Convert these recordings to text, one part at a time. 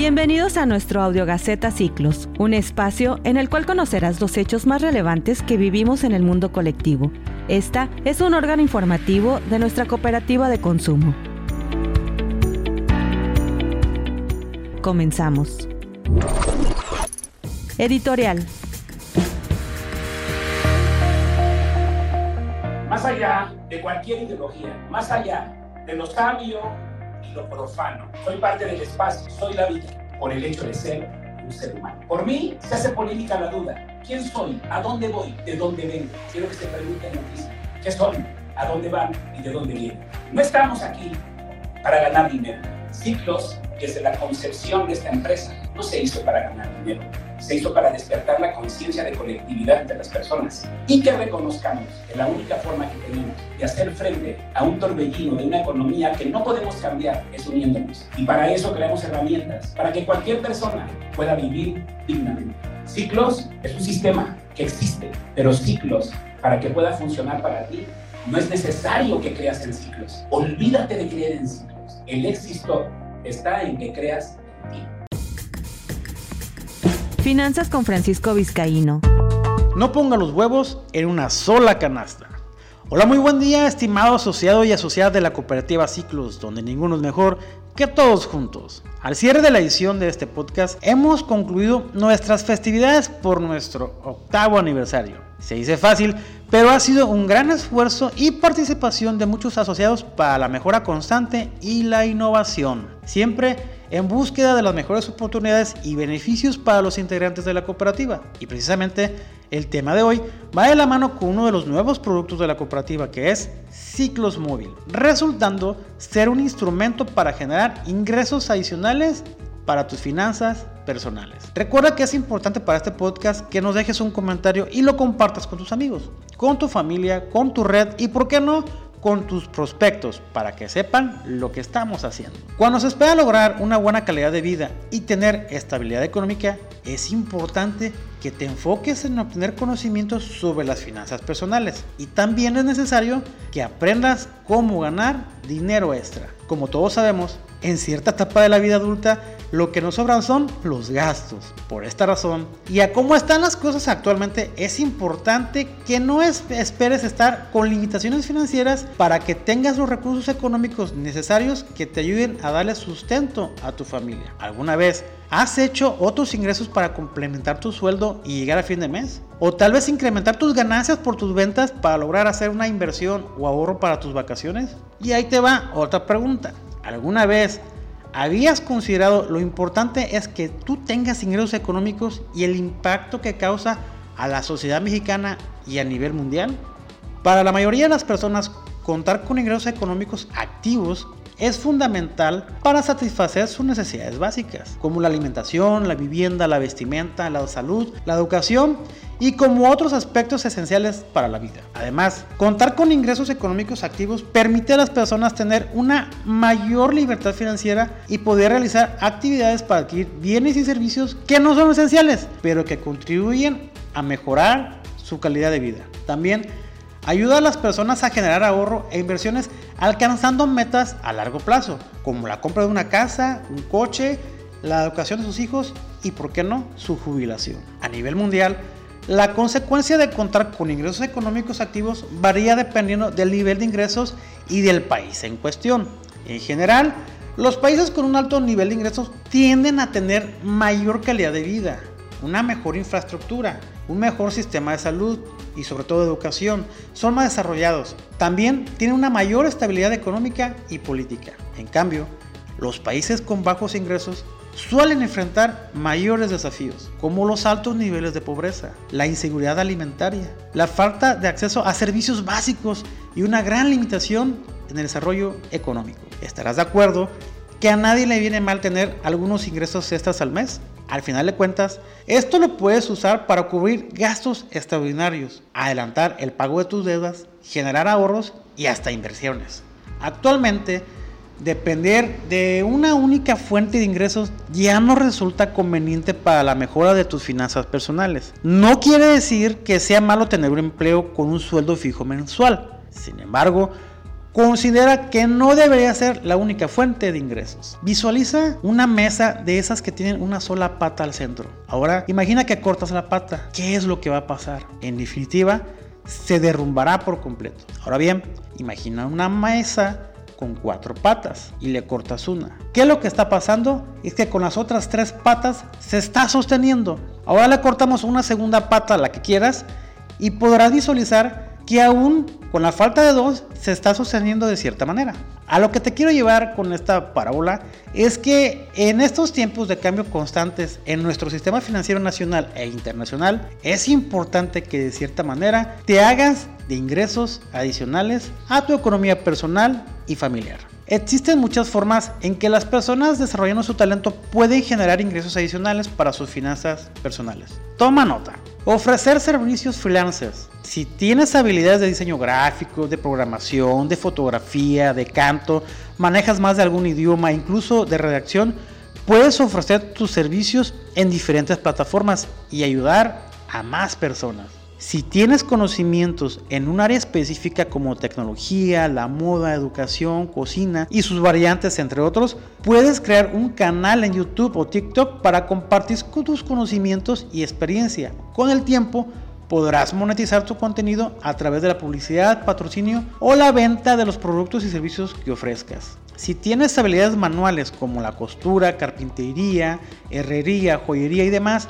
Bienvenidos a nuestro Audio Gaceta Ciclos, un espacio en el cual conocerás los hechos más relevantes que vivimos en el mundo colectivo. Esta es un órgano informativo de nuestra cooperativa de consumo. Comenzamos. Editorial. Más allá de cualquier ideología, más allá de lo sabio y lo profano, soy parte del espacio, soy la vida, por el hecho de ser un ser humano. Por mí se hace política la duda. ¿Quién soy? ¿A dónde voy? ¿De dónde vengo? Quiero que se pregunten lo mismo. ¿Qué son? ¿A dónde van? ¿Y de dónde vienen? No estamos aquí para ganar dinero. Ciclos, desde la concepción de esta empresa, no se hizo para ganar dinero se hizo para despertar la conciencia de colectividad entre las personas y que reconozcamos que la única forma que tenemos de hacer frente a un torbellino de una economía que no podemos cambiar es uniéndonos. Y para eso creamos herramientas, para que cualquier persona pueda vivir dignamente. Ciclos es un sistema que existe, pero ciclos, para que pueda funcionar para ti, no es necesario que creas en ciclos. Olvídate de creer en ciclos. El éxito está en que creas en ti. Finanzas con Francisco Vizcaíno. No ponga los huevos en una sola canasta. Hola, muy buen día, estimado asociado y asociada de la cooperativa Ciclos, donde ninguno es mejor que todos juntos. Al cierre de la edición de este podcast, hemos concluido nuestras festividades por nuestro octavo aniversario. Se dice fácil, pero ha sido un gran esfuerzo y participación de muchos asociados para la mejora constante y la innovación. Siempre en búsqueda de las mejores oportunidades y beneficios para los integrantes de la cooperativa. Y precisamente el tema de hoy va de la mano con uno de los nuevos productos de la cooperativa que es Ciclos Móvil, resultando ser un instrumento para generar ingresos adicionales para tus finanzas personales. Recuerda que es importante para este podcast que nos dejes un comentario y lo compartas con tus amigos, con tu familia, con tu red y, ¿por qué no?, con tus prospectos para que sepan lo que estamos haciendo. Cuando se espera lograr una buena calidad de vida y tener estabilidad económica, es importante que te enfoques en obtener conocimientos sobre las finanzas personales y también es necesario que aprendas cómo ganar dinero extra. Como todos sabemos, en cierta etapa de la vida adulta lo que nos sobran son los gastos. Por esta razón, y a cómo están las cosas actualmente, es importante que no esperes estar con limitaciones financieras para que tengas los recursos económicos necesarios que te ayuden a darle sustento a tu familia. ¿Alguna vez has hecho otros ingresos para complementar tu sueldo y llegar a fin de mes? O tal vez incrementar tus ganancias por tus ventas para lograr hacer una inversión o ahorro para tus vacaciones? Y ahí te va otra pregunta. ¿Alguna vez ¿Habías considerado lo importante es que tú tengas ingresos económicos y el impacto que causa a la sociedad mexicana y a nivel mundial? Para la mayoría de las personas, contar con ingresos económicos activos es fundamental para satisfacer sus necesidades básicas, como la alimentación, la vivienda, la vestimenta, la salud, la educación y como otros aspectos esenciales para la vida. Además, contar con ingresos económicos activos permite a las personas tener una mayor libertad financiera y poder realizar actividades para adquirir bienes y servicios que no son esenciales, pero que contribuyen a mejorar su calidad de vida. También Ayuda a las personas a generar ahorro e inversiones alcanzando metas a largo plazo, como la compra de una casa, un coche, la educación de sus hijos y, por qué no, su jubilación. A nivel mundial, la consecuencia de contar con ingresos económicos activos varía dependiendo del nivel de ingresos y del país en cuestión. En general, los países con un alto nivel de ingresos tienden a tener mayor calidad de vida, una mejor infraestructura, un mejor sistema de salud y sobre todo educación. Son más desarrollados. También tienen una mayor estabilidad económica y política. En cambio, los países con bajos ingresos suelen enfrentar mayores desafíos, como los altos niveles de pobreza, la inseguridad alimentaria, la falta de acceso a servicios básicos y una gran limitación en el desarrollo económico. ¿Estarás de acuerdo que a nadie le viene mal tener algunos ingresos extras al mes? Al final de cuentas, esto lo puedes usar para cubrir gastos extraordinarios, adelantar el pago de tus deudas, generar ahorros y hasta inversiones. Actualmente, depender de una única fuente de ingresos ya no resulta conveniente para la mejora de tus finanzas personales. No quiere decir que sea malo tener un empleo con un sueldo fijo mensual. Sin embargo, considera que no debería ser la única fuente de ingresos. Visualiza una mesa de esas que tienen una sola pata al centro. Ahora imagina que cortas la pata. ¿Qué es lo que va a pasar? En definitiva, se derrumbará por completo. Ahora bien, imagina una mesa con cuatro patas y le cortas una. ¿Qué es lo que está pasando? Es que con las otras tres patas se está sosteniendo. Ahora le cortamos una segunda pata, la que quieras, y podrás visualizar que aún con la falta de dos se está sosteniendo de cierta manera. A lo que te quiero llevar con esta parábola es que en estos tiempos de cambio constantes en nuestro sistema financiero nacional e internacional es importante que de cierta manera te hagas de ingresos adicionales a tu economía personal y familiar. Existen muchas formas en que las personas desarrollando su talento pueden generar ingresos adicionales para sus finanzas personales. Toma nota. Ofrecer servicios freelancers. Si tienes habilidades de diseño gráfico, de programación, de fotografía, de canto, manejas más de algún idioma, incluso de redacción, puedes ofrecer tus servicios en diferentes plataformas y ayudar a más personas. Si tienes conocimientos en un área específica como tecnología, la moda, educación, cocina y sus variantes, entre otros, puedes crear un canal en YouTube o TikTok para compartir tus conocimientos y experiencia. Con el tiempo, podrás monetizar tu contenido a través de la publicidad, patrocinio o la venta de los productos y servicios que ofrezcas. Si tienes habilidades manuales como la costura, carpintería, herrería, joyería y demás,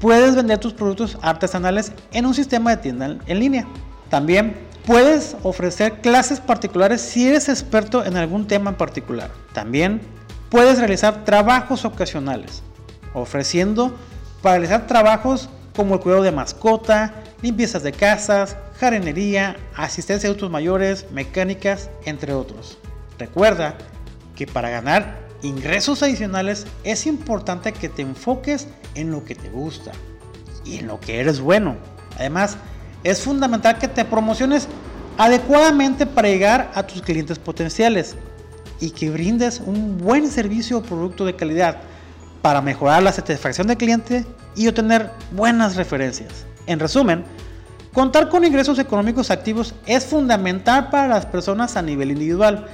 puedes vender tus productos artesanales en un sistema de tienda en línea. También puedes ofrecer clases particulares si eres experto en algún tema en particular. También puedes realizar trabajos ocasionales, ofreciendo para realizar trabajos como el cuidado de mascota, limpiezas de casas, jardinería, asistencia a adultos mayores, mecánicas, entre otros. Recuerda que para ganar ingresos adicionales, es importante que te enfoques en lo que te gusta y en lo que eres bueno. Además, es fundamental que te promociones adecuadamente para llegar a tus clientes potenciales y que brindes un buen servicio o producto de calidad para mejorar la satisfacción del cliente y obtener buenas referencias. En resumen, contar con ingresos económicos activos es fundamental para las personas a nivel individual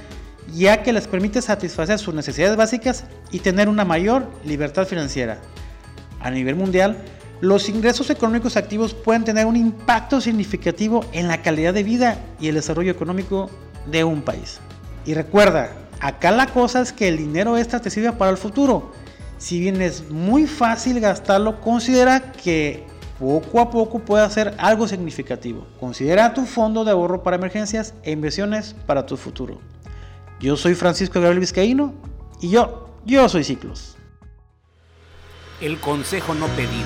ya que les permite satisfacer sus necesidades básicas y tener una mayor libertad financiera. A nivel mundial, los ingresos económicos activos pueden tener un impacto significativo en la calidad de vida y el desarrollo económico de un país. Y recuerda, acá la cosa es que el dinero extra te sirve para el futuro. Si bien es muy fácil gastarlo, considera que poco a poco puede hacer algo significativo. Considera tu fondo de ahorro para emergencias e inversiones para tu futuro. Yo soy Francisco Gabriel Vizcaíno y yo, yo soy Ciclos. El consejo no pedido.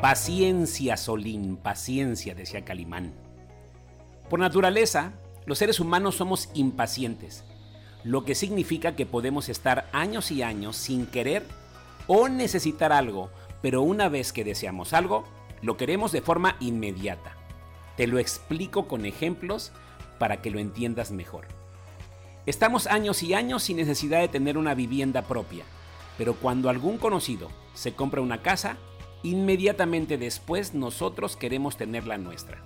Paciencia, Solín, paciencia, decía Calimán. Por naturaleza, los seres humanos somos impacientes, lo que significa que podemos estar años y años sin querer o necesitar algo, pero una vez que deseamos algo, lo queremos de forma inmediata. Te lo explico con ejemplos para que lo entiendas mejor. Estamos años y años sin necesidad de tener una vivienda propia, pero cuando algún conocido se compra una casa, inmediatamente después nosotros queremos tener la nuestra.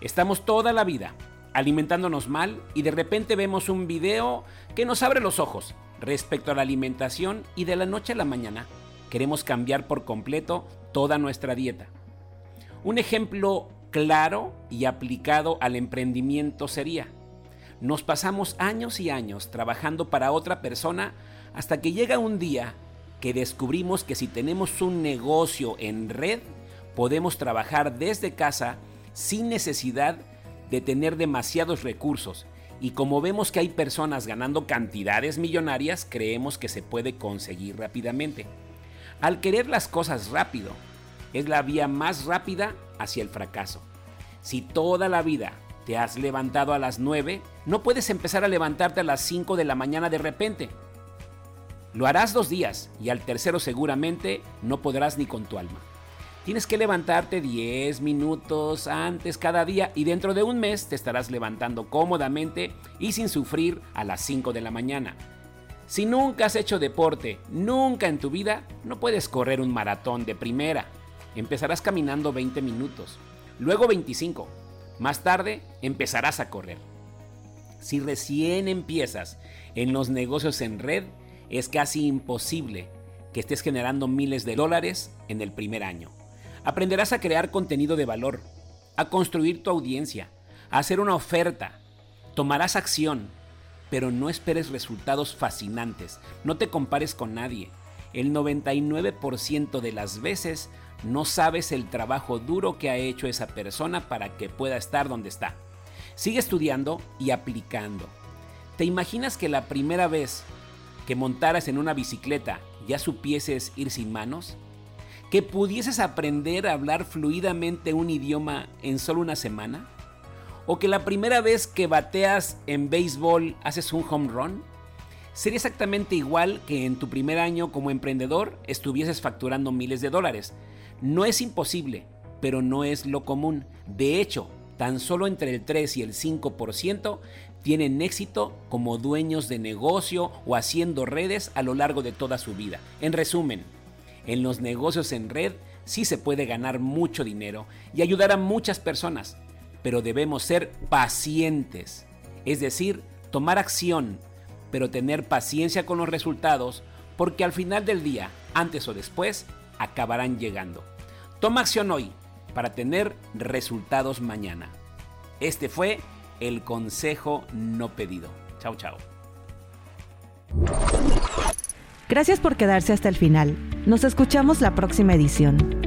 Estamos toda la vida alimentándonos mal y de repente vemos un video que nos abre los ojos respecto a la alimentación y de la noche a la mañana queremos cambiar por completo toda nuestra dieta. Un ejemplo claro y aplicado al emprendimiento sería, nos pasamos años y años trabajando para otra persona hasta que llega un día que descubrimos que si tenemos un negocio en red, podemos trabajar desde casa sin necesidad de tener demasiados recursos. Y como vemos que hay personas ganando cantidades millonarias, creemos que se puede conseguir rápidamente. Al querer las cosas rápido, es la vía más rápida hacia el fracaso. Si toda la vida te has levantado a las 9, no puedes empezar a levantarte a las 5 de la mañana de repente. Lo harás dos días y al tercero seguramente no podrás ni con tu alma. Tienes que levantarte 10 minutos antes cada día y dentro de un mes te estarás levantando cómodamente y sin sufrir a las 5 de la mañana. Si nunca has hecho deporte, nunca en tu vida, no puedes correr un maratón de primera. Empezarás caminando 20 minutos luego 25. Más tarde empezarás a correr. Si recién empiezas en los negocios en red, es casi imposible que estés generando miles de dólares en el primer año. Aprenderás a crear contenido de valor, a construir tu audiencia, a hacer una oferta. Tomarás acción, pero no esperes resultados fascinantes. No te compares con nadie. El 99% de las veces no sabes el trabajo duro que ha hecho esa persona para que pueda estar donde está. Sigue estudiando y aplicando. ¿Te imaginas que la primera vez que montaras en una bicicleta ya supieses ir sin manos? ¿Que pudieses aprender a hablar fluidamente un idioma en solo una semana? ¿O que la primera vez que bateas en béisbol haces un home run? Sería exactamente igual que en tu primer año como emprendedor estuvieses facturando miles de dólares. No es imposible, pero no es lo común. De hecho, tan solo entre el 3 y el 5% tienen éxito como dueños de negocio o haciendo redes a lo largo de toda su vida. En resumen, en los negocios en red sí se puede ganar mucho dinero y ayudar a muchas personas, pero debemos ser pacientes, es decir, tomar acción, pero tener paciencia con los resultados porque al final del día, antes o después, acabarán llegando. Toma acción hoy para tener resultados mañana. Este fue el consejo no pedido. Chao, chao. Gracias por quedarse hasta el final. Nos escuchamos la próxima edición.